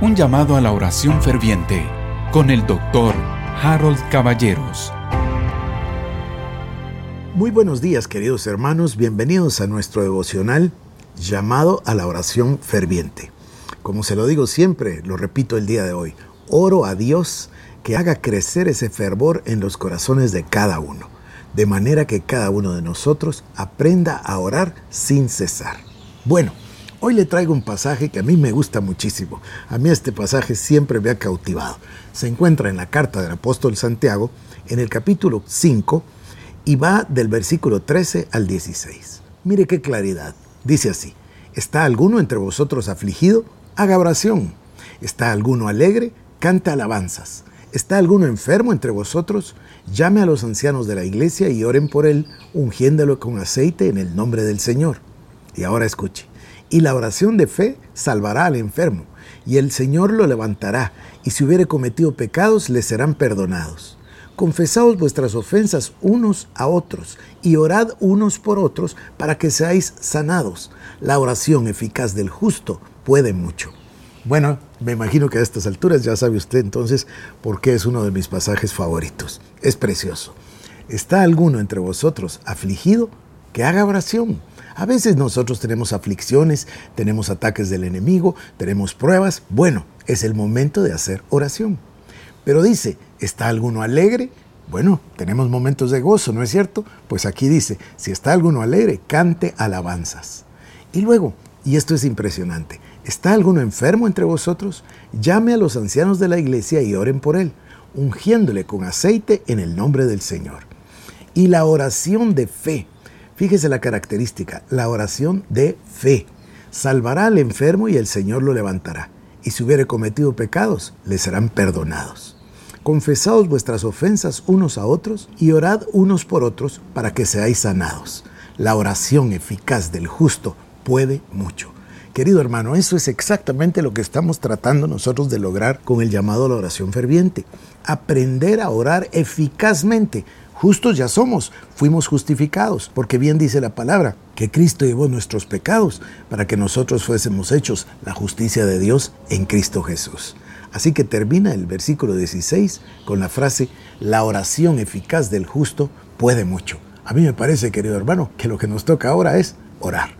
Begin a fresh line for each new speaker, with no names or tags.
Un llamado a la oración ferviente con el doctor Harold Caballeros.
Muy buenos días queridos hermanos, bienvenidos a nuestro devocional llamado a la oración ferviente. Como se lo digo siempre, lo repito el día de hoy, oro a Dios que haga crecer ese fervor en los corazones de cada uno, de manera que cada uno de nosotros aprenda a orar sin cesar. Bueno, Hoy le traigo un pasaje que a mí me gusta muchísimo. A mí este pasaje siempre me ha cautivado. Se encuentra en la carta del apóstol Santiago, en el capítulo 5, y va del versículo 13 al 16. Mire qué claridad. Dice así, ¿está alguno entre vosotros afligido? Haga oración. ¿Está alguno alegre? Canta alabanzas. ¿Está alguno enfermo entre vosotros? Llame a los ancianos de la iglesia y oren por él, ungiéndolo con aceite en el nombre del Señor. Y ahora escuche y la oración de fe salvará al enfermo, y el Señor lo levantará, y si hubiere cometido pecados, le serán perdonados. Confesaos vuestras ofensas unos a otros, y orad unos por otros, para que seáis sanados. La oración eficaz del justo puede mucho. Bueno, me imagino que a estas alturas ya sabe usted entonces por qué es uno de mis pasajes favoritos. Es precioso. ¿Está alguno entre vosotros afligido? Que haga oración. A veces nosotros tenemos aflicciones, tenemos ataques del enemigo, tenemos pruebas. Bueno, es el momento de hacer oración. Pero dice, ¿está alguno alegre? Bueno, tenemos momentos de gozo, ¿no es cierto? Pues aquí dice, si está alguno alegre, cante alabanzas. Y luego, y esto es impresionante, ¿está alguno enfermo entre vosotros? Llame a los ancianos de la iglesia y oren por él, ungiéndole con aceite en el nombre del Señor. Y la oración de fe Fíjese la característica, la oración de fe. Salvará al enfermo y el Señor lo levantará. Y si hubiere cometido pecados, le serán perdonados. Confesaos vuestras ofensas unos a otros y orad unos por otros para que seáis sanados. La oración eficaz del justo puede mucho. Querido hermano, eso es exactamente lo que estamos tratando nosotros de lograr con el llamado a la oración ferviente. Aprender a orar eficazmente Justos ya somos, fuimos justificados, porque bien dice la palabra, que Cristo llevó nuestros pecados para que nosotros fuésemos hechos la justicia de Dios en Cristo Jesús. Así que termina el versículo 16 con la frase, la oración eficaz del justo puede mucho. A mí me parece, querido hermano, que lo que nos toca ahora es orar.